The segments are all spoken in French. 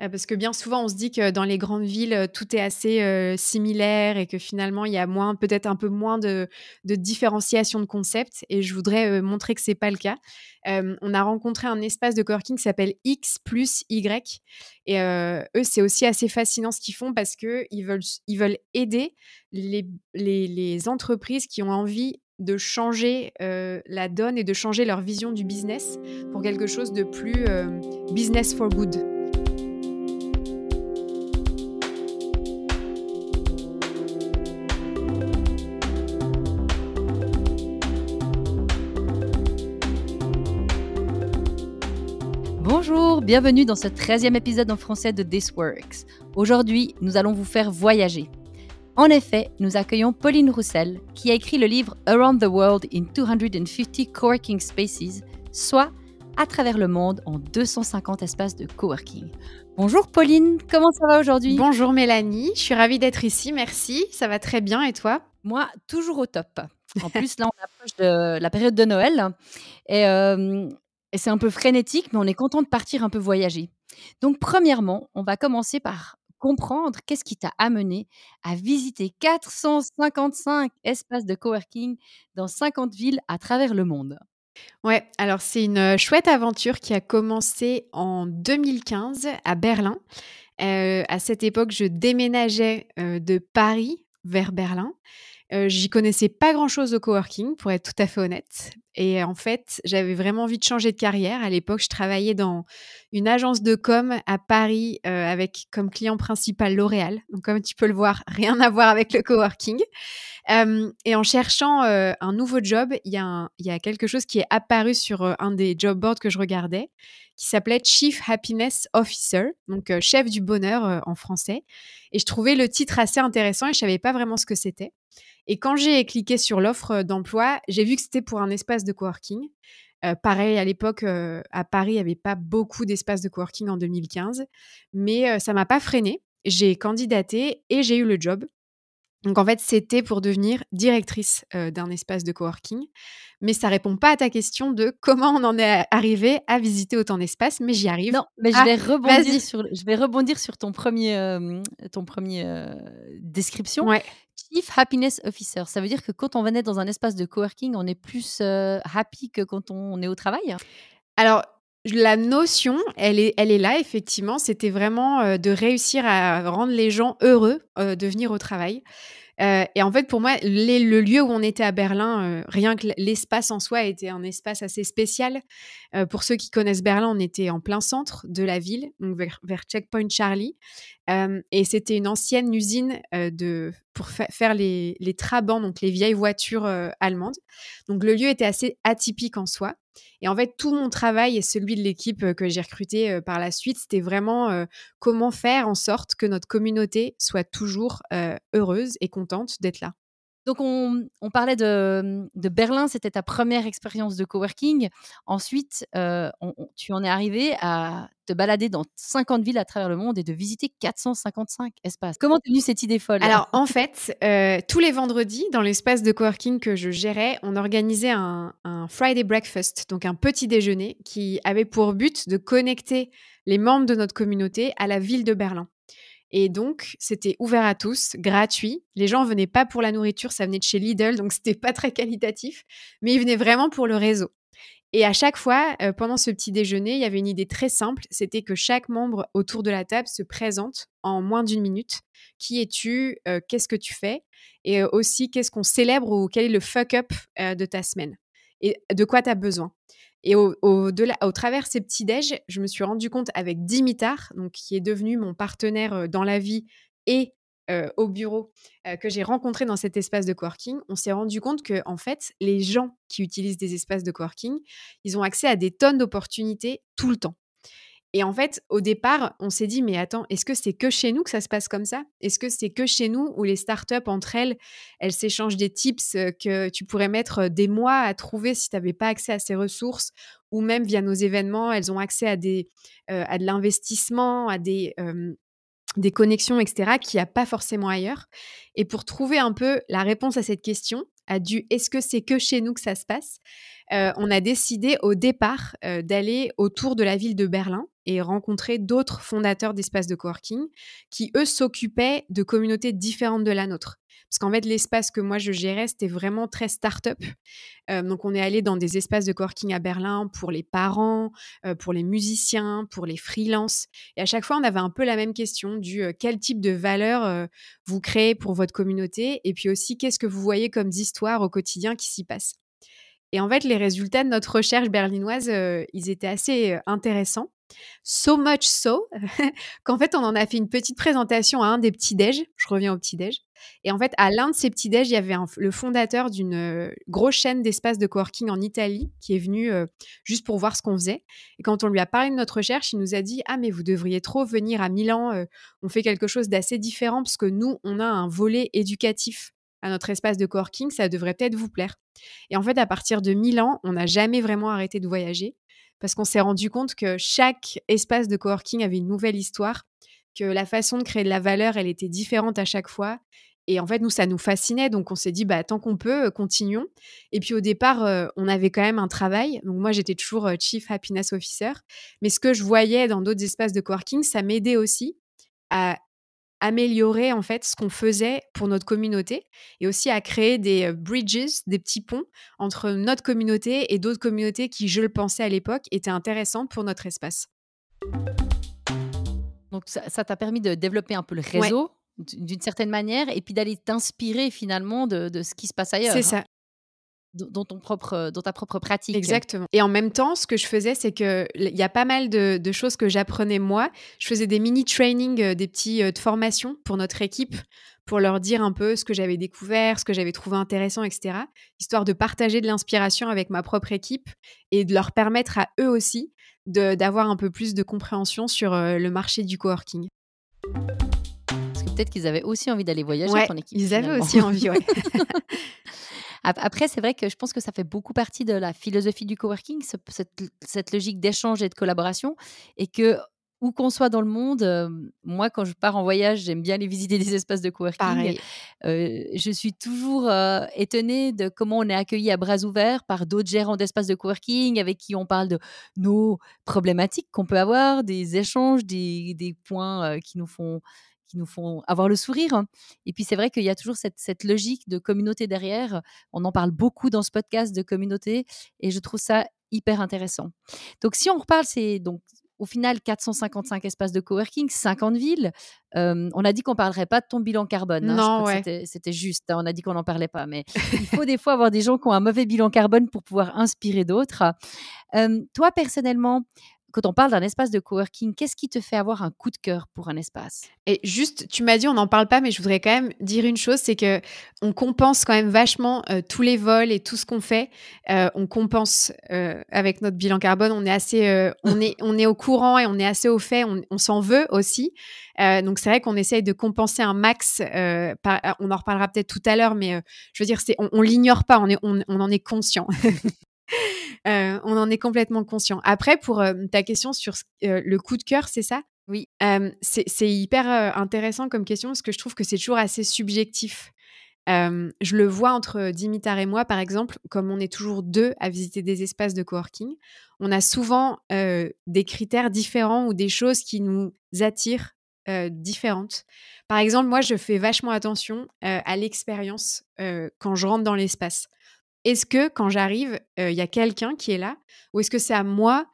Euh, parce que bien souvent, on se dit que dans les grandes villes, euh, tout est assez euh, similaire et que finalement, il y a peut-être un peu moins de, différenciation de concepts. Et je voudrais montrer que c'est pas le cas. on a rencontré un espace de coworking qui s'appelle X plus Y. Et eux, c'est aussi assez fascinant ce qu'ils font parce qu'ils veulent, ils veulent aider les, entreprises qui ont envie de changer la donne et de changer leur vision du business pour quelque chose de plus business for good. Bienvenue dans ce 13e épisode en français de This Works. Aujourd'hui, nous allons vous faire voyager. En effet, nous accueillons Pauline Roussel, qui a écrit le livre Around the World in 250 Coworking Spaces, soit à travers le monde en 250 espaces de coworking. Bonjour Pauline, comment ça va aujourd'hui? Bonjour Mélanie, je suis ravie d'être ici, merci, ça va très bien et toi? Moi, toujours au top. En plus, là, on approche de la période de Noël et, euh, et c'est un peu frénétique, mais on est content de partir un peu voyager. Donc, premièrement, on va commencer par comprendre qu'est-ce qui t'a amené à visiter 455 espaces de coworking dans 50 villes à travers le monde. Ouais, alors c'est une chouette aventure qui a commencé en 2015 à Berlin. à cette époque, je déménageais de Paris vers Berlin j'y connaissais pas grand-chose au coworking, pour être tout à fait honnête. Et en fait, j'avais vraiment envie de changer de carrière. À l'époque, je travaillais dans une agence de com à Paris avec comme client principal L'Oréal. Donc, comme tu peux le voir, rien à voir avec le coworking. et en cherchant un nouveau job, il y, y, a quelque chose qui est apparu sur un des job boards que je regardais, qui s'appelait Chief Happiness Officer, donc chef du bonheur en français. Et je trouvais le titre assez intéressant et je savais pas vraiment ce que c'était. Et quand j'ai cliqué sur l'offre d'emploi, j'ai vu que c'était pour un espace de coworking. Euh, pareil, à l'époque, euh, à Paris, il n'y avait pas beaucoup d'espaces de coworking en 2015, mais euh, ça m'a pas freiné. J'ai candidaté et j'ai eu le job. Donc en fait, c'était pour devenir directrice d'un espace de coworking. Mais ça répond pas à ta question de comment on en est arrivé à visiter autant d'espaces, mais j'y arrive. Non, mais je, ah, vais rebondir sur, je vais rebondir sur ton premier, ton premier description. Ouais. Chief Happiness Officer, ça veut dire que quand on venait dans un espace de coworking, on est plus happy que quand on est au travail? Alors, la notion, elle est, elle est là, effectivement. C'était vraiment de réussir à rendre les gens heureux de venir au travail. Euh, et en fait, pour moi, le lieu où on était à Berlin, euh, rien que l'espace en soi était un espace assez spécial. Euh, pour ceux qui connaissent Berlin, on était en plein centre de la ville, donc vers, Checkpoint Charlie. Et c'était une ancienne usine de, pour faire les, les trabants, donc les vieilles voitures allemandes. Donc le lieu était assez atypique en soi. Et en fait, tout mon travail et celui de l'équipe que j'ai recrutée par la suite, c'était vraiment comment faire en sorte que notre communauté soit toujours heureuse et contente d'être là. Donc, on, parlait de, Berlin, c'était ta première expérience de coworking. Ensuite, euh, tu en es arrivé à te balader dans 50 villes à travers le monde et de visiter 455 espaces. Comment est venue cette idée folle? Alors, en fait, euh, tous les vendredis, dans l'espace de coworking que je gérais, on organisait un Friday breakfast, donc un petit déjeuner qui avait pour but de connecter les membres de notre communauté à la ville de Berlin. Et donc, c'était ouvert à tous, gratuit. Les gens venaient pas pour la nourriture, ça venait de chez Lidl, donc c'était pas très qualitatif, mais ils venaient vraiment pour le réseau. Et à chaque fois, euh, pendant ce petit déjeuner, il y avait une idée très simple, c'était que chaque membre autour de la table se présente en moins d'une minute. Qui es-tu? Euh, Qu'est-ce que tu fais? Et euh, aussi, qu'est-ce qu'on célèbre ou quel est le fuck-up de ta semaine? Et de quoi tu as besoin? Et au, travers ces petits déj, je me suis rendu compte avec Dimitar, donc qui est devenu mon partenaire dans la vie et au bureau que j'ai rencontré dans cet espace de coworking, on s'est rendu compte que en fait, les gens qui utilisent des espaces de coworking, ils ont accès à des tonnes d'opportunités tout le temps. Et en fait, au départ, on s'est dit, mais attends, est-ce que c'est que chez nous que ça se passe comme ça? Est-ce que c'est que chez nous où les startups, entre elles, elles s'échangent des tips que tu pourrais mettre des mois à trouver si tu n'avais pas accès à ces ressources? Ou même via nos événements, elles ont accès à, des, à de l'investissement, à des, des connexions, etc., qu'il n'y a pas forcément ailleurs? Et pour trouver un peu la réponse à cette question, à du est-ce que c'est que chez nous que ça se passe, on a décidé au départ d'aller autour de la ville de Berlin et rencontrer d'autres fondateurs d'espaces de coworking qui, eux, s'occupaient de communautés différentes de la nôtre. Parce qu'en fait, l'espace que moi je gérais, c'était vraiment très start-up. Euh, donc, on est allé dans des espaces de coworking à Berlin pour les parents, euh, pour les musiciens, pour les freelances. Et à chaque fois, on avait un peu la même question du euh, quel type de valeur vous créez pour votre communauté et puis aussi qu'est-ce que vous voyez comme histoires au quotidien qui s'y passent. Et en fait, les résultats de notre recherche berlinoise, ils étaient assez intéressants. So much so qu'en fait, on en a fait une petite présentation à un des petits-déj. Je reviens au petit-déj. Et en fait, à l'un de ces petits-déj, il y avait le fondateur d'une euh, grosse chaîne d'espace de coworking en Italie qui est venu euh, juste pour voir ce qu'on faisait. Et quand on lui a parlé de notre recherche, il nous a dit Ah, mais vous devriez trop venir à Milan. Euh, on fait quelque chose d'assez différent parce que nous, on a un volet éducatif à notre espace de coworking. Ça devrait peut-être vous plaire. Et en fait, à partir de Milan, on n'a jamais vraiment arrêté de voyager parce qu'on s'est rendu compte que chaque espace de coworking avait une nouvelle histoire, que la façon de créer de la valeur, elle était différente à chaque fois. Et en fait, nous, ça nous fascinait. Donc, on s'est dit, bah, tant qu'on peut, euh, continuons. Et puis, au départ, euh, on avait quand même un travail. Donc, moi, j'étais toujours euh, Chief Happiness Officer. Mais ce que je voyais dans d'autres espaces de coworking, ça m'aidait aussi à améliorer en fait ce qu'on faisait pour notre communauté et aussi à créer des bridges, des petits ponts entre notre communauté et d'autres communautés qui, je le pensais à l'époque, étaient intéressantes pour notre espace. Donc ça t'a permis de développer un peu le réseau d'une certaine manière et puis d'aller t'inspirer finalement de, de, ce qui se passe ailleurs. C'est hein. ça dans, ton propre, dans ta propre pratique. Exactement. Et en même temps, ce que je faisais, c'est qu'il y a pas mal de, choses que j'apprenais moi. Je faisais des mini-trainings, euh, des petits euh, de formation pour notre équipe, pour leur dire un peu ce que j'avais découvert, ce que j'avais trouvé intéressant, etc. Histoire de partager de l'inspiration avec ma propre équipe et de leur permettre à eux aussi d'avoir un peu plus de compréhension sur euh, le marché du coworking. Parce que peut-être qu'ils avaient aussi envie d'aller voyager, ouais, ton équipe. Ils avaient aussi envie, ouais. Après, c'est vrai que je pense que ça fait beaucoup partie de la philosophie du coworking, cette, logique d'échange et de collaboration, et que où qu'on soit dans le monde, moi, quand je pars en voyage, j'aime bien aller visiter des espaces de coworking. je suis toujours étonnée de comment on est accueilli à bras ouverts par d'autres gérants d'espaces de coworking avec qui on parle de nos problématiques qu'on peut avoir, des échanges, des, des points qui nous font qui nous font avoir le sourire. Et puis c'est vrai qu'il y a toujours cette, cette, logique de communauté derrière. On en parle beaucoup dans ce podcast de communauté et je trouve ça hyper intéressant. Donc si on reparle, c'est donc au final 455 espaces de coworking, 50 villes. on a dit qu'on parlerait pas de ton bilan carbone. Hein. Non, c'était juste. Hein. on a dit qu'on n'en parlait pas, mais il faut des fois avoir des gens qui ont un mauvais bilan carbone pour pouvoir inspirer d'autres. toi personnellement, quand on parle d'un espace de coworking, qu'est-ce qui te fait avoir un coup de cœur pour un espace? Et juste, tu m'as dit on n'en parle pas, mais je voudrais quand même dire une chose, c'est que on compense quand même vachement euh, tous les vols et tout ce qu'on fait. Euh, on compense euh, avec notre bilan carbone. On est assez, on est, on est au courant et on est assez au fait. On, s'en veut aussi. donc c'est vrai qu'on essaye de compenser un max. on en reparlera peut-être tout à l'heure, mais je veux dire, c'est, on, l'ignore pas. On, on en est conscient. Euh, on en est complètement conscient. Après, pour euh, ta question sur euh, le coup de cœur, c'est ça? Oui. c'est hyper intéressant comme question parce que je trouve que c'est toujours assez subjectif. je le vois entre Dimitar et moi, par exemple, comme on est toujours deux à visiter des espaces de coworking, on a souvent des critères différents ou des choses qui nous attirent différentes. Par exemple, moi, je fais vachement attention à l'expérience quand je rentre dans l'espace. Est-ce que quand j'arrive, il y a quelqu'un qui est là ou est-ce que c'est à moi,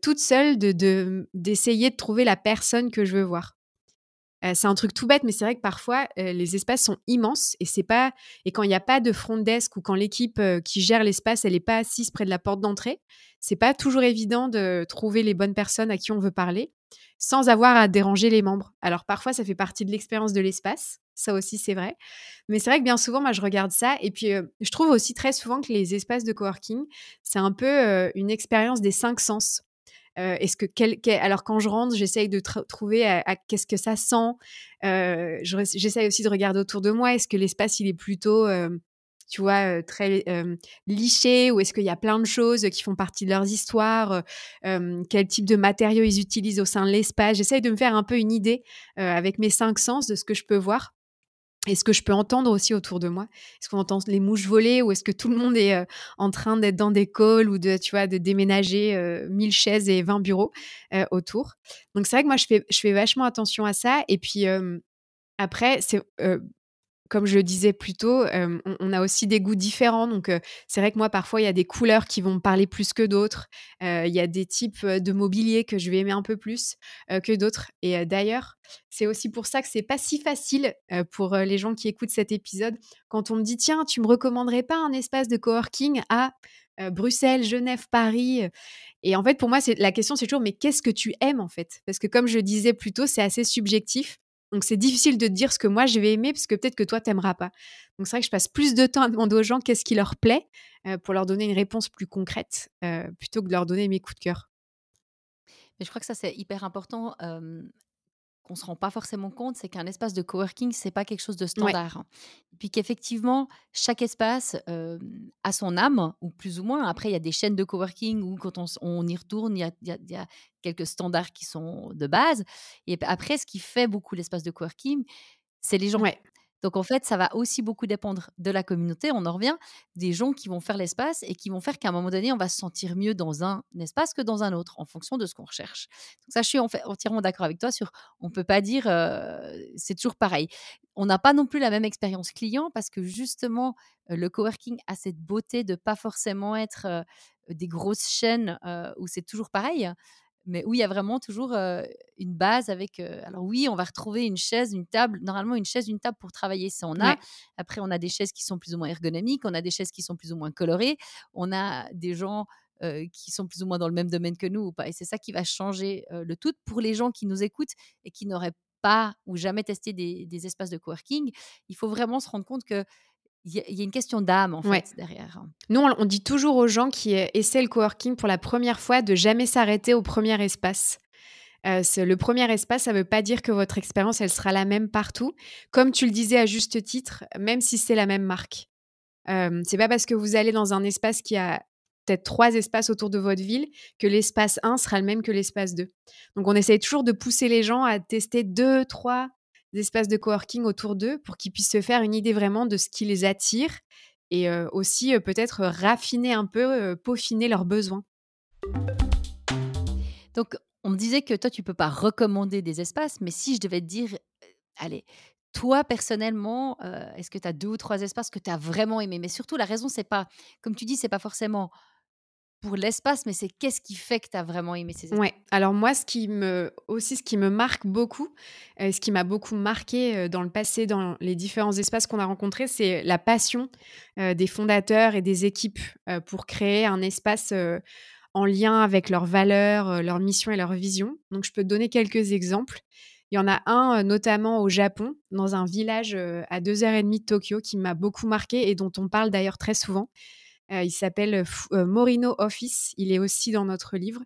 toute seule, de d'essayer de, trouver la personne que je veux voir? C'est un truc tout bête, mais c'est vrai que parfois les espaces sont immenses et c'est pas et quand il n'y a pas de front desk ou quand l'équipe qui gère l'espace elle n'est pas assise près de la porte d'entrée, c'est pas toujours évident de trouver les bonnes personnes à qui on veut parler sans avoir à déranger les membres. Alors parfois ça fait partie de l'expérience de l'espace, ça aussi, c'est vrai. Mais c'est vrai que bien souvent, moi, je regarde ça. Et puis, je trouve aussi très souvent que les espaces de coworking, c'est un peu une expérience des cinq sens. Est-ce que alors quand je rentre, j'essaye de trouver à, qu'est-ce que ça sent. j'essaye aussi de regarder autour de moi. Est-ce que l'espace il est plutôt, tu vois, très liché ou est-ce qu'il y a plein de choses qui font partie de leurs histoires Quel type de matériaux ils utilisent au sein de l'espace? J'essaye de me faire un peu une idée avec mes cinq sens de ce que je peux voir. Est-ce que je peux entendre aussi autour de moi Est-ce qu'on entend les mouches voler ou est-ce que tout le monde est en train d'être dans des calls ou de, tu vois, de déménager 1000 chaises et 20 bureaux autour? Donc c'est vrai que moi, je fais, je fais vachement attention à ça. Et puis après, c'est comme je le disais plus tôt, on, a aussi des goûts différents. Donc, c'est vrai que moi, parfois, il y a des couleurs qui vont me parler plus que d'autres. Il y a des types de mobilier que je vais aimer un peu plus que d'autres. Et d'ailleurs, c'est aussi pour ça que c'est pas si facile pour les gens qui écoutent cet épisode. Quand on me dit, tiens, tu me recommanderais pas un espace de coworking à Bruxelles, Genève, Paris. Et en fait, pour moi, la question, c'est toujours, mais qu'est-ce que tu aimes en fait? Parce que comme je disais plus tôt, c'est assez subjectif. Donc c'est difficile de dire ce que moi je vais aimer parce que peut-être que toi t'aimeras pas. Donc c'est vrai que je passe plus de temps à demander aux gens qu'est-ce qui leur plaît euh, pour leur donner une réponse plus concrète euh, plutôt que de leur donner mes coups de cœur. Mais je crois que ça c'est hyper important qu'on se rend pas forcément compte, c'est qu'un espace de coworking, c'est pas quelque chose de standard. Et puis qu'effectivement, chaque espace a son âme, ou plus ou moins. Après, il y a des chaînes de coworking où quand on, y retourne, il y, a, quelques standards qui sont de base. Et après, ce qui fait beaucoup l'espace de coworking, c'est les gens. Donc en fait, ça va aussi beaucoup dépendre de la communauté, on en revient, des gens qui vont faire l'espace et qui vont faire qu'à un moment donné, on va se sentir mieux dans un espace que dans un autre, en fonction de ce qu'on recherche. Donc ça, je suis entièrement d'accord avec toi sur, on ne peut pas dire, c'est toujours pareil. On n'a pas non plus la même expérience client parce que justement, le coworking a cette beauté de pas forcément être des grosses chaînes où c'est toujours pareil mais où il y a vraiment toujours une base avec. alors oui, on va retrouver une chaise, une table. Normalement, une chaise, une table pour travailler, ça on a. Après, on a des chaises qui sont plus ou moins ergonomiques, on a des chaises qui sont plus ou moins colorées, on a des gens qui sont plus ou moins dans le même domaine que nous ou pas. Et c'est ça qui va changer le tout pour les gens qui nous écoutent et qui n'auraient pas ou jamais testé des, des espaces de coworking. Il faut vraiment se rendre compte que il y, a une question d'âme, en fait, derrière. Nous, on, dit toujours aux gens qui essaient le coworking pour la première fois de jamais s'arrêter au premier espace. Euh, le premier espace, ça ne veut pas dire que votre expérience, elle sera la même partout. Comme tu le disais à juste titre, même si c'est la même marque. Euh, c'est pas parce que vous allez dans un espace qui a peut-être trois espaces autour de votre ville que l'espace 1 sera le même que l'espace 2. Donc, on essaye toujours de pousser les gens à tester deux, trois, espaces de coworking autour d'eux pour qu'ils puissent se faire une idée vraiment de ce qui les attire et aussi peut-être raffiner un peu, peaufiner leurs besoins. Donc, on me disait que toi, tu peux pas recommander des espaces, mais si je devais te dire, allez, toi personnellement, est-ce que tu as deux ou trois espaces que tu as vraiment aimé Mais surtout, la raison, c'est pas, comme tu dis, c'est pas forcément pour l'espace, mais c'est qu'est-ce qui fait que tu as vraiment aimé ces espaces Ouais. Alors moi, ce qui me aussi ce qui me marque beaucoup, euh, ce qui m'a beaucoup marqué euh, dans le passé, dans les différents espaces qu'on a rencontrés, c'est la passion euh, des fondateurs et des équipes pour créer un espace en lien avec leurs valeurs, leur mission et leur vision. Donc je peux te donner quelques exemples. Il y en a un notamment au Japon, dans un village à deux heures et demie de Tokyo, qui m'a beaucoup marqué et dont on parle d'ailleurs très souvent. Euh, il s'appelle euh, euh, Morino Office. Il est aussi dans notre livre.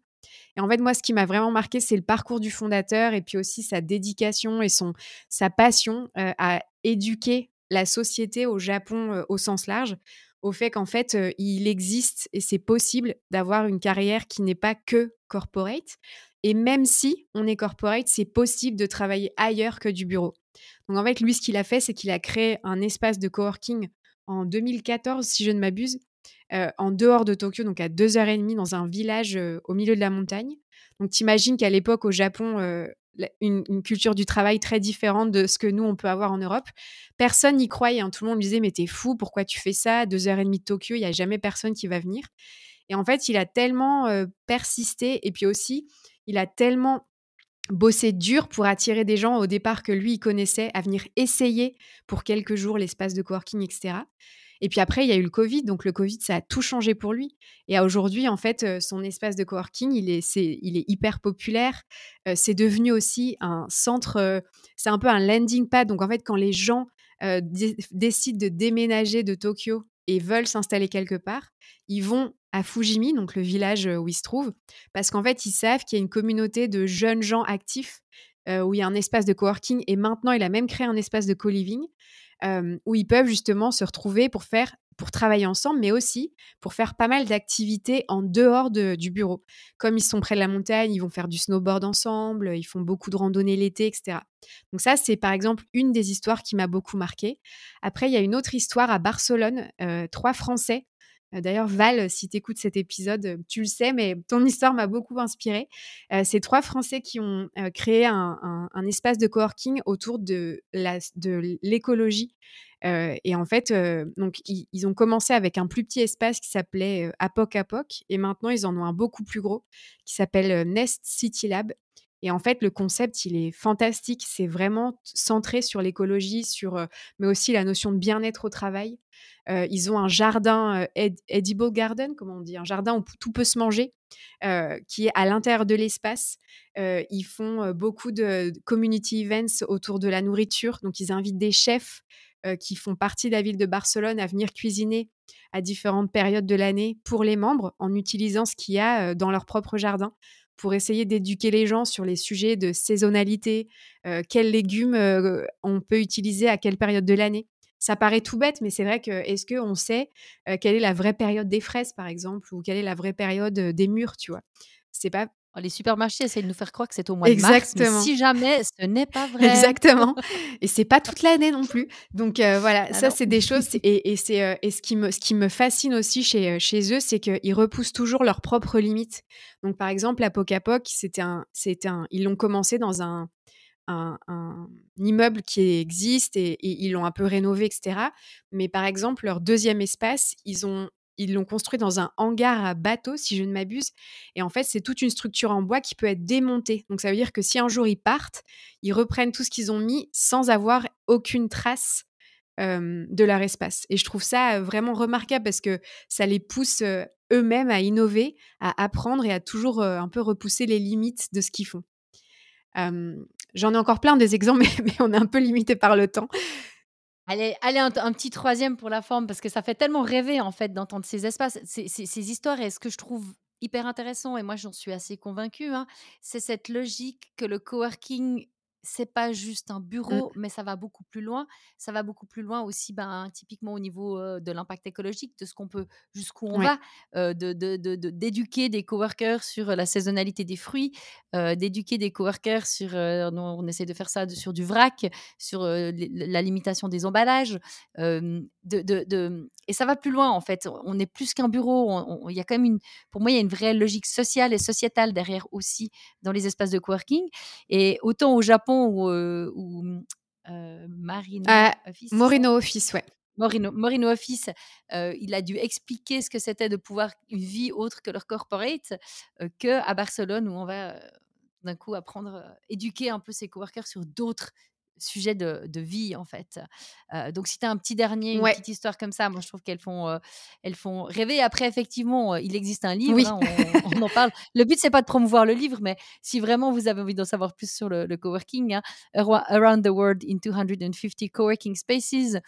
Et en fait, moi, ce qui m'a vraiment marqué, c'est le parcours du fondateur et puis aussi sa dédication et son, sa passion à éduquer la société au Japon au sens large, au fait qu'en fait, il existe et c'est possible d'avoir une carrière qui n'est pas que corporate. Et même si on est corporate, c'est possible de travailler ailleurs que du bureau. Donc en fait, lui, ce qu'il a fait, c'est qu'il a créé un espace de coworking en 2014, si je ne m'abuse, euh, en dehors de Tokyo, donc à deux heures et demie, dans un village euh, au milieu de la montagne. Donc, t'imagines qu'à l'époque, au Japon, euh, une, culture du travail très différente de ce que nous, on peut avoir en Europe. Personne n'y croyait. Hein. Tout le monde me disait, mais t'es fou, pourquoi tu fais ça? Deux heures et demie de Tokyo, il n'y a jamais personne qui va venir. Et en fait, il a tellement persisté et puis aussi, il a tellement bossé dur pour attirer des gens au départ que lui, il connaissait à venir essayer pour quelques jours l'espace de coworking, etc. Et puis après, il y a eu le Covid. Donc le Covid, ça a tout changé pour lui. Et aujourd'hui, en fait, euh, son espace de coworking, il est, il est hyper populaire. Euh, c'est devenu aussi un centre, euh, c'est un peu un landing pad. Donc en fait, quand les gens décident de déménager de Tokyo et veulent s'installer quelque part, ils vont à Fujimi, donc le village où ils se trouvent, parce qu'en fait, ils savent qu'il y a une communauté de jeunes gens actifs où il y a un espace de coworking. Et maintenant, il a même créé un espace de co-living où ils peuvent justement se retrouver pour faire pour travailler ensemble, mais aussi pour faire pas mal d'activités en dehors du bureau. Comme ils sont près de la montagne, ils vont faire du snowboard ensemble, ils font beaucoup de randonnées l'été, etc. Donc ça, c'est par exemple une des histoires qui m'a beaucoup marquée. Après, il y a une autre histoire à Barcelone, trois Français D'ailleurs, Val, si tu écoutes cet épisode, tu le sais, mais ton histoire m'a beaucoup inspirée. Euh, c'est trois Français qui ont créé un, espace de coworking autour de l'écologie euh, et en fait, euh, donc ils, ont commencé avec un plus petit espace qui s'appelait euh, Apoc Apoc, et maintenant ils en ont un beaucoup plus gros qui s'appelle Nest City Lab. Et en fait, le concept, il est fantastique. C'est vraiment centré sur l'écologie, sur, mais aussi la notion de bien-être au travail. ils ont un jardin edible garden, comment on dit, un jardin où tout peut se manger, qui est à l'intérieur de l'espace. ils font beaucoup de community events autour de la nourriture. Donc, ils invitent des chefs qui font partie de la ville de Barcelone à venir cuisiner à différentes périodes de l'année pour les membres en utilisant ce qu'il y a dans leur propre jardin pour essayer d'éduquer les gens sur les sujets de saisonnalité, quels légumes on peut utiliser à quelle période de l'année. Ça paraît tout bête, mais c'est vrai que est-ce qu'on sait quelle est la vraie période des fraises, par exemple, ou quelle est la vraie période des mûres, tu vois? C'est pas les supermarchés essayent de nous faire croire que c'est au mois de mars, mais si jamais ce n'est pas vrai. Exactement. Et c'est pas toute l'année non plus. Donc euh, voilà, ah ça c'est des choses. Et, c'est euh, et ce qui me ce qui me fascine aussi chez euh, chez eux, c'est qu'ils repoussent toujours leurs propres limites. Donc par exemple, la Pocapoc, c'était un c'était un ils l'ont commencé dans un un, immeuble qui existe et, et ils l'ont un peu rénové, etc. Mais par exemple, leur deuxième espace, ils ont ils l'ont construit dans un hangar à bateau, si je ne m'abuse. Et en fait, c'est toute une structure en bois qui peut être démontée. Donc, ça veut dire que si un jour ils partent, ils reprennent tout ce qu'ils ont mis sans avoir aucune trace de leur espace. Et je trouve ça vraiment remarquable parce que ça les pousse eux-mêmes à innover, à apprendre et à toujours un peu repousser les limites de ce qu'ils font. J'en ai encore plein des exemples, mais, mais on est un peu limité par le temps. Allez, allez un, petit troisième pour la forme, parce que ça fait tellement rêver, en fait, d'entendre ces espaces, ces, ces, histoires. Et ce que je trouve hyper intéressant, et moi j'en suis assez convaincue, hein, c'est cette logique que le coworking c'est pas juste un mmh. bureau, mais ça va beaucoup plus loin. Ça va beaucoup plus loin aussi, ben, typiquement au niveau de l'impact écologique, de ce qu'on peut, jusqu'où on va, de, d'éduquer des coworkers sur la saisonnalité des fruits, d'éduquer des coworkers sur, on essaie de faire ça sur du vrac, sur la limitation des emballages, de, et ça va plus loin en fait. On est plus qu'un bureau. Il y a quand même une, pour moi, il y a une vraie logique sociale et sociétale derrière aussi dans les espaces de coworking. Et autant au Japon ou, Marino ah, Office? Morino Office, ouais. Morino, Morino Office, il a dû expliquer ce que c'était de pouvoir une vie autre que leur corporate, que à Barcelone où on va d'un coup apprendre, éduquer un peu ses coworkers sur d'autres sujet de, vie en fait. donc si tu as un petit dernier, une petite histoire comme ça, moi je trouve qu'elles font, elles font rêver. Après effectivement, il existe un livre, hein, on, en parle. Le but c'est pas de promouvoir le livre, mais si vraiment vous avez envie d'en savoir plus sur le, coworking, hein, Around the World in 250 Coworking Spaces,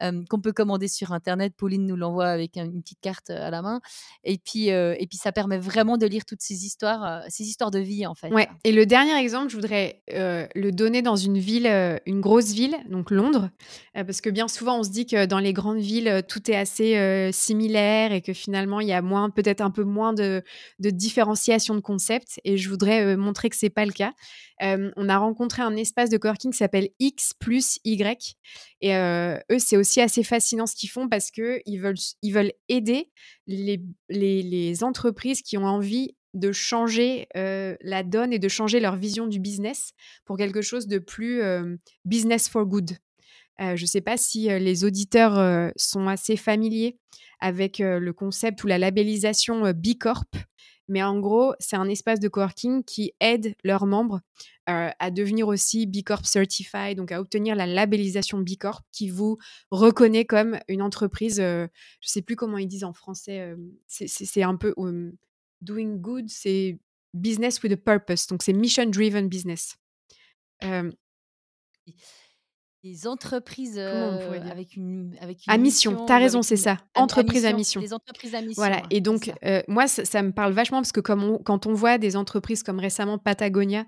qu'on peut commander sur internet. Pauline nous l'envoie avec une petite carte à la main. Et puis, et puis ça permet vraiment de lire toutes ces histoires, ces histoires de vie en fait. Ouais. Et le dernier exemple, je voudrais le donner dans une ville une grosse ville, donc Londres, euh, parce que bien souvent on se dit que dans les grandes villes euh, tout est assez euh, similaire et que finalement il y a moins, peut-être un peu moins de, différenciation de concepts. Et je voudrais montrer que c'est pas le cas. on a rencontré un espace de coworking qui s'appelle X plus Y. Et eux, c'est aussi assez fascinant ce qu'ils font parce qu'ils veulent, ils veulent aider les, les entreprises qui ont envie de changer la donne et de changer leur vision du business pour quelque chose de plus business for good. je ne sais pas si les auditeurs sont assez familiers avec le concept ou la labellisation B Corp, mais en gros, c'est un espace de coworking qui aide leurs membres à devenir aussi B Corp Certified, donc à obtenir la labellisation B Corp qui vous reconnaît comme une entreprise, je ne sais plus comment ils disent en français, c'est un peu doing good, c'est business with a purpose. Donc, c'est mission driven business. Entreprises, on heu, pourrait dire? avec une avec À mission, tu mission as ou raison, c'est une ça, à à entreprise à mission, des entreprises à mission, Voilà et donc moi ça ça me parle vachement parce que comme on quand on voit des entreprises comme récemment Patagonia,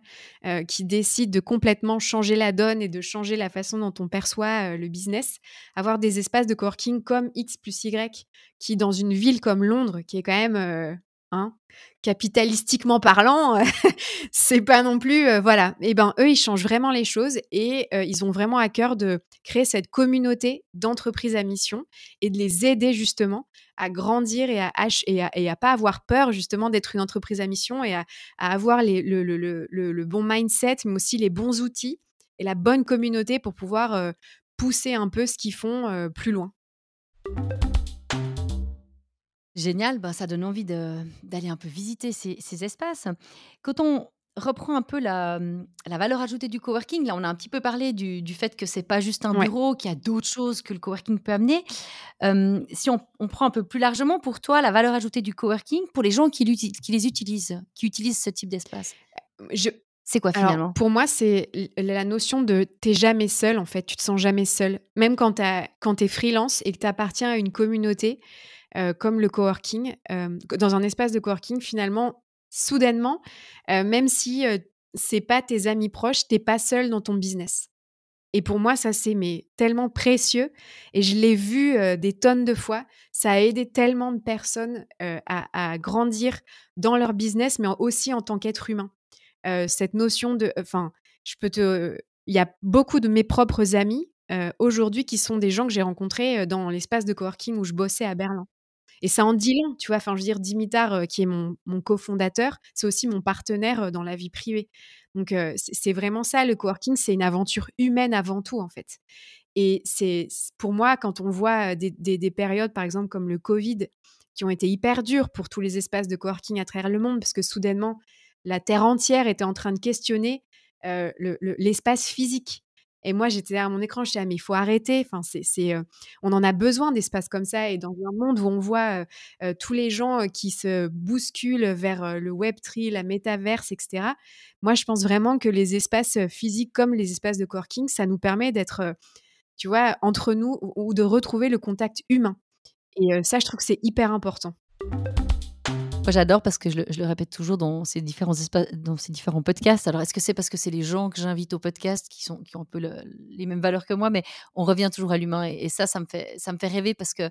qui décident de complètement changer la donne et de changer la façon dont on perçoit, le business, avoir des espaces de coworking comme X+Y qui dans une ville comme Londres qui est quand même, hein, capitalistiquement parlant, c'est pas non plus, heu, voilà et ben, eux, ils changent vraiment les choses et heu, ils ont vraiment à cœur de créer cette communauté d'entreprises à mission et de les aider justement à grandir et à et pas avoir peur justement d'être une entreprise à mission et à avoir le bon mindset, mais aussi les bons outils et la bonne communauté pour pouvoir, heu, pousser un peu ce qu'ils font, heu, plus loin. Génial, bah, ça donne envie d'aller un peu visiter ces ces espaces. Quand on reprend un peu la, la valeur ajoutée du coworking, là, on a un petit peu parlé du du fait que c'est pas juste un Ouais. bureau, qu'il y a d'autres choses que le coworking peut amener. Si on on prend un peu plus largement, pour toi, la valeur ajoutée du coworking, pour les gens qui les utilisent, qui utilisent ce type d'espace, Je c'est quoi alors finalement? pour moi, c'est la notion de tu es jamais seul en fait, tu te sens jamais seul. Même quand tu quand tu es freelance et que tu appartiens à une communauté, heu, comme le coworking, hem, dans un espace de coworking finalement, soudainement, heu, même si, heu, c'est pas tes amis proches, tu es pas seul dans ton business et pour moi, ça, c'est mais tellement précieux et je l'ai vu, des tonnes de fois. Ça a aidé tellement de personnes, à grandir dans leur business, mais aussi en tant qu'être humain. Cette notion de enfin, je peux te il y a beaucoup de mes propres amis, aujourd'hui qui sont des gens que j'ai rencontrés, dans l'espace de coworking où je bossais à Berlin. Et ça en dit long, tu vois? Enfin, je veux dire Dimitar, qui est mon cofondateur, c'est aussi mon partenaire, dans la vie privée. Donc c'est vraiment ça le coworking, c'est une aventure humaine avant tout, en fait. Et c'est pour moi, quand on voit, des des des périodes, par exemple, comme le covid, qui ont été hyper dures pour tous les espaces de coworking à travers le monde, parce que soudainement, la terre entière était en train de questionner, l'espace physique. Et moi, j'étais derrière mon écran, je disais: «Ah mais il faut arrêter». Enfin, c'est heu, on en a besoin d'espaces comme ça et dans un monde où on voit, heu heu, tous les gens, qui se bousculent vers, le Web3, la métaverse et cetera. Moi, je pense vraiment que les espaces, physiques comme les espaces de coworking, ça nous permet d'être, tu vois, entre nous ou de retrouver le contact humain et ça, je trouve que c'est hyper important. J'adore parce que je le répète toujours dans ces différents espa dans ces différents podcasts. Alors, est-ce que c'est parce que c'est les gens que j'invite au podcast qui ont un peu le les mêmes valeurs que moi? Mais on revient toujours à l'humain et ça, ça me fait rêver parce que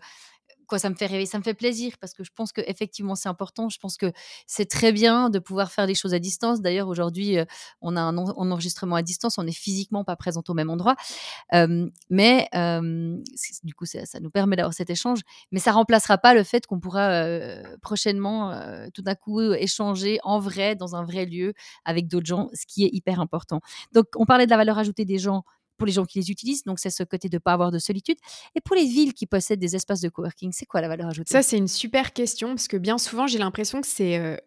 Quoi, ça me fait rêver, ça me fait plaisir parce que je pense qu'effectivement c'est important. Je pense que c'est très bien de pouvoir faire des choses à distance. D'ailleurs, aujourd'hui, heu, on a un en un enregistrement à distance, on est physiquement pas présent au même endroit. Mais du coup, ça ça nous permet d'avoir cet échange, mais ça remplacera pas le fait qu'on pourra, heu, prochainement, heu, tout d'un coup, échanger en vrai, dans un vrai lieu, avec d'autres gens, ce qui est hyper important. Donc on parlait de la valeur ajoutée des gens pour les gens qui les utilisent, donc c'est ce côté de pas avoir de solitude et pour les villes qui possèdent des espaces de coworking, c'est quoi la valeur Ça, ajoutée? c'est une super question parce que bien souvent, j'ai l'impression que c'est, heu,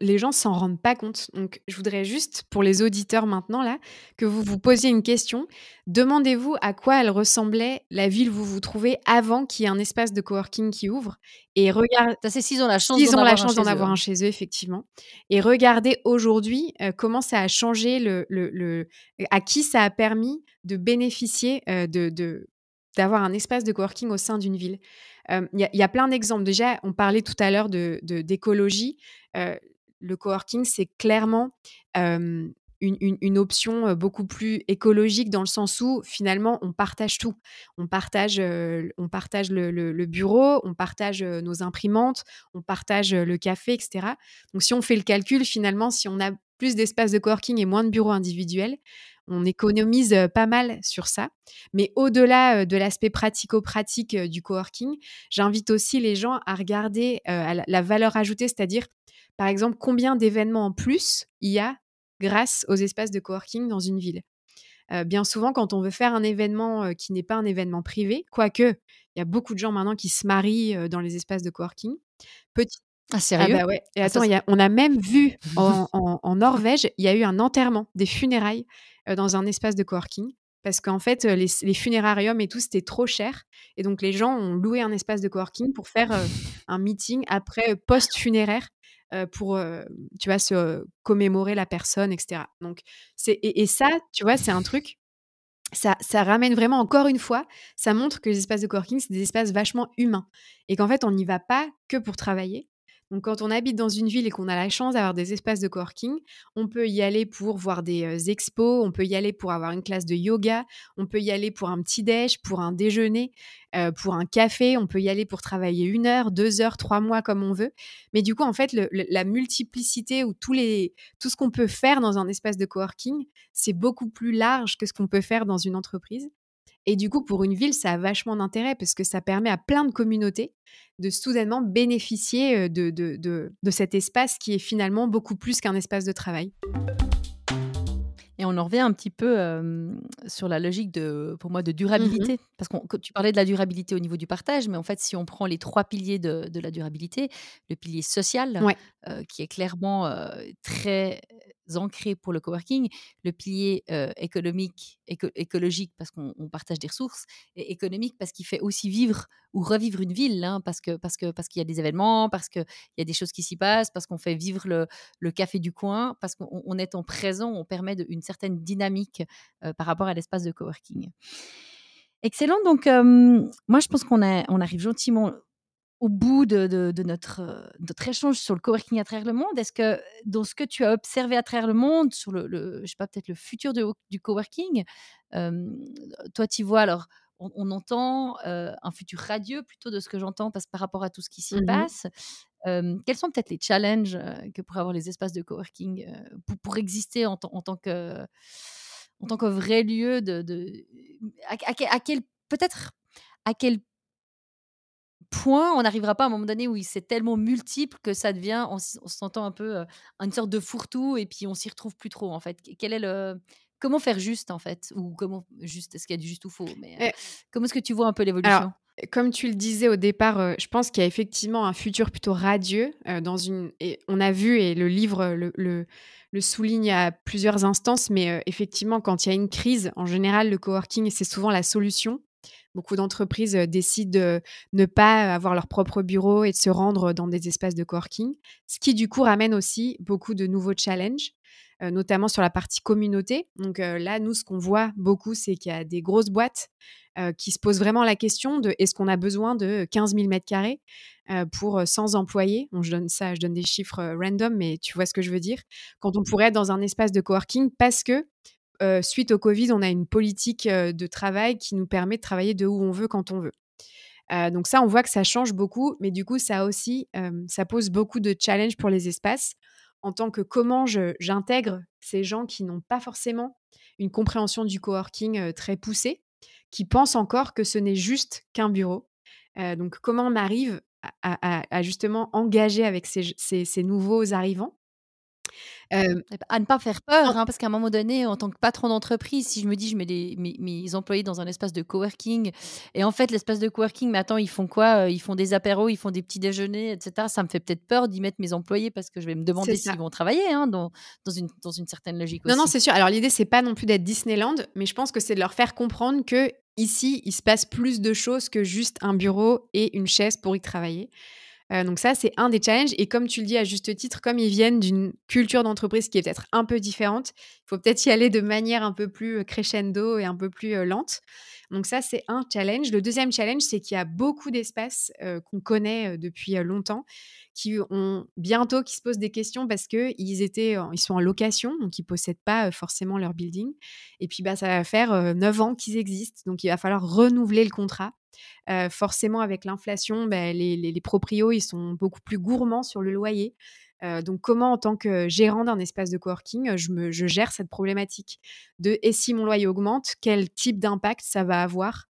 les gens s'en rendent pas compte. Donc je voudrais juste, pour les auditeurs maintenant là, que vous vous posiez une question. Demandez-vous à quoi elle ressemblait la ville où vous vous trouvez avant qu'il y ait un espace de coworking qui ouvre et regard Ça, c'est s'ils ont la chance d'en ont la avoir un chance d'en chez eux, avoir un hein. chez eux effectivement et regardez aujourd'hui, heu, comment ça a changé le le le à qui ça a permis de bénéficier, de de d'avoir un espace de coworking au sein d'une ville. Hem, il y a il y a plein d'exemples. Déjà, on parlait tout à l'heure de de d'écologie. Le coworking, c'est clairement, une option, beaucoup plus écologique dans le sens où finalement on partage tout. On partage, on partage le bureau, on partage, nos imprimantes, on partage, le café et cetera. Donc si on fait le calcul, finalement, si on a plus d'espace de coworking et moins de bureaux individuels, on économise, pas mal sur ça. Mais au-delà, de l'aspect pratico-pratique, du coworking, j'invite aussi les gens à regarder, la valeur ajoutée, c'est-à-dire, par exemple, combien d'événements en plus il y a grâce aux espaces de coworking dans une ville? Bien souvent, quand on veut faire un événement, qui n'est pas un événement privé, quoique, il y a beaucoup de gens maintenant qui se marient, dans les espaces de coworking. Petit Ah ah sérieux? bah, ouais et Ah ça attends, y a on a même vu en en en Norvège, il y a eu un enterrement, des funérailles, dans un espace de coworking parce qu'en fait, les les funérariums et tout, c'était trop cher et donc les gens ont loué un espace de coworking pour faire, un meeting après, post-funéraire, pour, tu vois, se commémorer la personne et cetera. Donc c'est et et ça, tu vois, c'est un truc ça, ça ramène vraiment, encore une fois, ça montre que les espaces de coworking, c'est des espaces vachement humains et qu'en fait, on n'y va pas que pour travailler, donc, quand on habite dans une ville et qu'on a la chance d'avoir des espaces de coworking, on peut y aller pour voir des expos, on peut y aller pour avoir une classe de yoga, on peut y aller pour un petit déj, pour un déjeuner, pour un café, on peut y aller pour travailler une heure, deux heures, trois mois comme on veut. Mais du coup, en fait, la multiplicité ou tout ce qu'on peut faire dans un espace de coworking, c'est beaucoup plus large que ce qu'on peut faire dans une entreprise. Et du coup, pour une ville, ça a vachement d'intérêt parce que ça permet à plein de communautés de soudainement bénéficier de, de, de, cet espace qui est finalement beaucoup plus qu'un espace de travail. Et on en revient un petit peu sur la logique de, pour moi, de mmh durabilité. Parce que tu parlais de la durabilité au niveau du partage, mais en fait, si on prend les trois piliers de, de la durabilité, le pilier social, qui est clairement très ancré pour le coworking, le pilier économique, écologique parce qu'on partage des ressources, et économique parce qu'il fait aussi vivre ou revivre une ville, hein, parce que parce que parce qu'il y a des événements, parce qu'il y a des choses qui s'y passent, parce qu'on fait vivre le, café du coin, parce qu'on est en présent, on permet une certaine dynamique par rapport à l'espace de coworking. Excellent. Donc, moi, je pense qu'on on arrive gentiment au bout de, notre, notre échange sur le coworking à travers le monde, est-ce que dans ce que tu as observé à travers le monde, sur le, je sais pas, peut-être le futur du coworking, toi, tu vois, alors, on, entend un futur radieux plutôt de ce que j'entends parce par rapport à tout ce qui s'y mmh passe. quels sont peut-être les challenges que pourraient avoir les espaces de coworking pour, pour exister en, en, tant que en tant que vrai lieu de, à, à quel peut-être à quel point, on n'arrivera pas à un moment donné où c'est tellement multiple que ça devient, on, s'entend un peu une sorte de fourre-tout et puis on s'y retrouve plus trop en fait. Quel est le comment faire juste en fait? Ou comment juste est-ce qu'il y a du juste ou faux? Mais comment est-ce que tu vois un peu l'évolution? comme tu le disais au départ, je pense qu'il y a effectivement un futur plutôt radieux dans une. Et on a vu et le livre le, le, souligne à plusieurs instances, mais effectivement, quand il y a une crise, en général, le coworking c'est souvent la solution. Beaucoup d'entreprises décident de ne pas avoir leur propre bureau et de se rendre dans des espaces de coworking, ce qui du coup ramène aussi beaucoup de nouveaux challenges, notamment sur la partie communauté. Donc là, nous, ce qu'on voit beaucoup, c'est qu'il y a des grosses boîtes qui se posent vraiment la question de est-ce qu'on a besoin de 15 000 mètres carrés pour 100 employés? Je donne ça, je donne des chiffres random, mais tu vois ce que je veux dire. Quand on pourrait être dans un espace de coworking parce que suite au Covid, on a une politique de travail qui nous permet de travailler de où on veut quand on veut. donc ça, on voit que ça change beaucoup, mais du coup, ça aussi, ça pose beaucoup de challenges pour les espaces en tant que comment j'intègre ces gens qui n'ont pas forcément une compréhension du coworking très poussée, qui pensent encore que ce n'est juste qu'un bureau. donc comment on arrive à, justement engager avec ces nouveaux arrivants à ne pas faire peur, hein, parce qu'à un moment donné, en tant que patron d'entreprise, si je me dis, je mets mes, employés dans un espace de coworking, et en fait, l'espace de coworking, mais attends, ils font quoi Ils font des apéros, ils font des petits déjeuners, etc. Ça me fait peut-être peur d'y mettre mes employés parce que je vais me demander s'ils vont travailler hein, dans, dans, une, dans une certaine logique non, Non, c'est sûr. Alors, l'idée, c'est pas non plus d'être Disneyland, mais je pense que c'est de leur faire comprendre que ici, il se passe plus de choses que juste un bureau et une chaise pour y travailler donc ça, c'est un des challenges. Et comme tu le dis à juste titre, comme ils viennent d'une culture d'entreprise qui est peut-être un peu différente, il faut peut-être y aller de manière un peu plus crescendo et un peu plus lente. Donc ça, c'est un challenge. Le deuxième challenge, c'est qu'il y a beaucoup d'espaces qu'on connaît depuis longtemps qui ont bientôt qui se posent des questions parce que ils étaient ils sont en location donc ils possèdent pas forcément leur building et puis bah ça va faire neuf ans qu'ils existent donc il va falloir renouveler le contrat. Forcément, avec l'inflation, bah, les, les, proprios, ils sont beaucoup plus gourmands sur le loyer. donc, comment, en tant que gérant d'un espace de coworking, je, me, je gère cette problématique? De et si mon loyer augmente, quel type d'impact ça va avoir?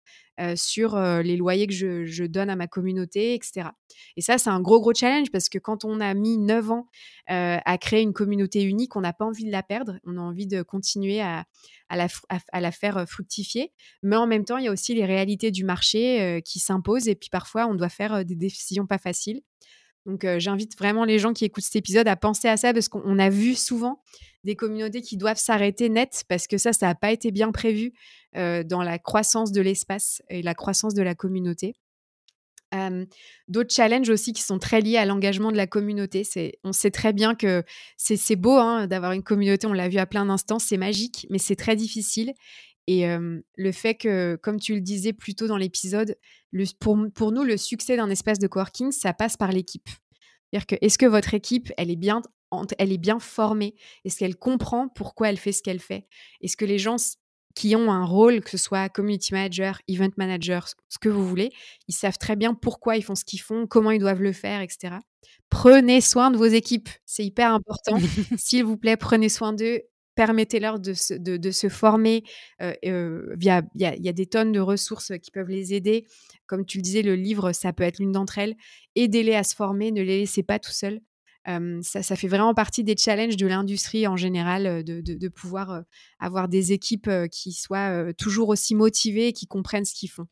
Sur les loyers que je, donne à ma communauté, etc. Et ça, c'est un gros, gros challenge parce que quand on a mis 9 ans à créer une communauté unique, on n'a pas envie de la perdre. On a envie de continuer à, la, à, la, faire fructifier. Mais en même temps, il y a aussi les réalités du marché qui s'imposent et puis parfois, on doit faire des décisions pas faciles. Donc, j'invite vraiment les gens qui écoutent cet épisode à penser à ça parce qu'on a vu souvent des communautés qui doivent s'arrêter net parce que ça, ça n'a pas été bien prévu dans la croissance de l'espace et la croissance de la communauté. D'autres challenges aussi qui sont très liés à l'engagement de la communauté. On sait très bien que c'est, beau hein, d'avoir une communauté, on l'a vu à plein d'instants, c'est magique, mais c'est très difficile. Et le fait que, comme tu le disais plus tôt dans l'épisode, pour, pour nous, le succès d'un espace de coworking, ça passe par l'équipe. C'est-à-dire que est-ce que votre équipe, elle est bien, elle est bien formée? Est-ce qu'elle comprend pourquoi elle fait ce qu'elle fait? Est-ce que les gens qui ont un rôle, que ce soit community manager, event manager, ce que vous voulez, ils savent très bien pourquoi ils font ce qu'ils font, comment ils doivent le faire, etc. Prenez soin de vos équipes, c'est hyper important. S'il vous plaît, prenez soin d'eux, permettez-leur de se, de, se former. Euh, euh, il y, a des tonnes de ressources qui peuvent les aider. Comme tu le disais, le livre, ça peut être l'une d'entre elles. Aidez-les à se former, ne les laissez pas tout seuls. Euh, ça, ça, fait vraiment partie des challenges de l'industrie en général, de, de pouvoir avoir des équipes qui soient toujours aussi motivées et qui comprennent ce qu'ils font.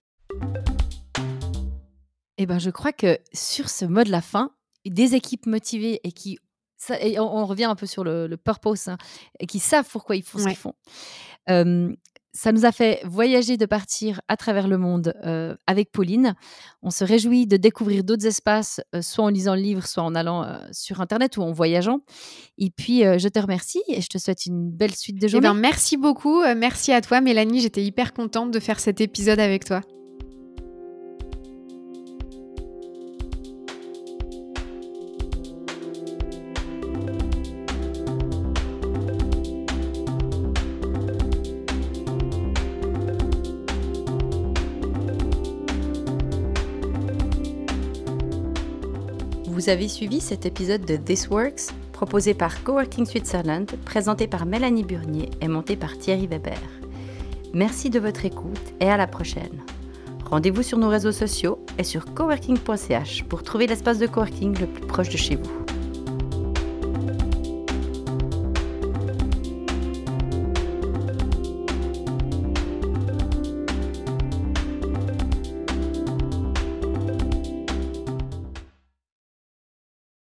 Eh ben, je crois que sur ce mot de la fin, des équipes motivées et qui et on, revient un peu sur le, purpose, hein, et qui savent pourquoi ils font ce qu'ils font. ça nous a fait voyager de partir à travers le monde avec Pauline. On se réjouit de découvrir d'autres espaces, soit en lisant le livre, soit en allant sur Internet ou en voyageant. Et puis, je te remercie et je te souhaite une belle suite de eh journée. Ben, merci beaucoup. merci à toi, Mélanie. J'étais hyper contente de faire cet épisode avec toi. Vous avez suivi cet épisode de This Works, proposé par Coworking Switzerland, présenté par Mélanie Burnier et monté par Thierry Weber. Merci de votre écoute et à la prochaine. Rendez-vous sur nos réseaux sociaux et sur coworking.ch pour trouver l'espace de coworking le plus proche de chez vous.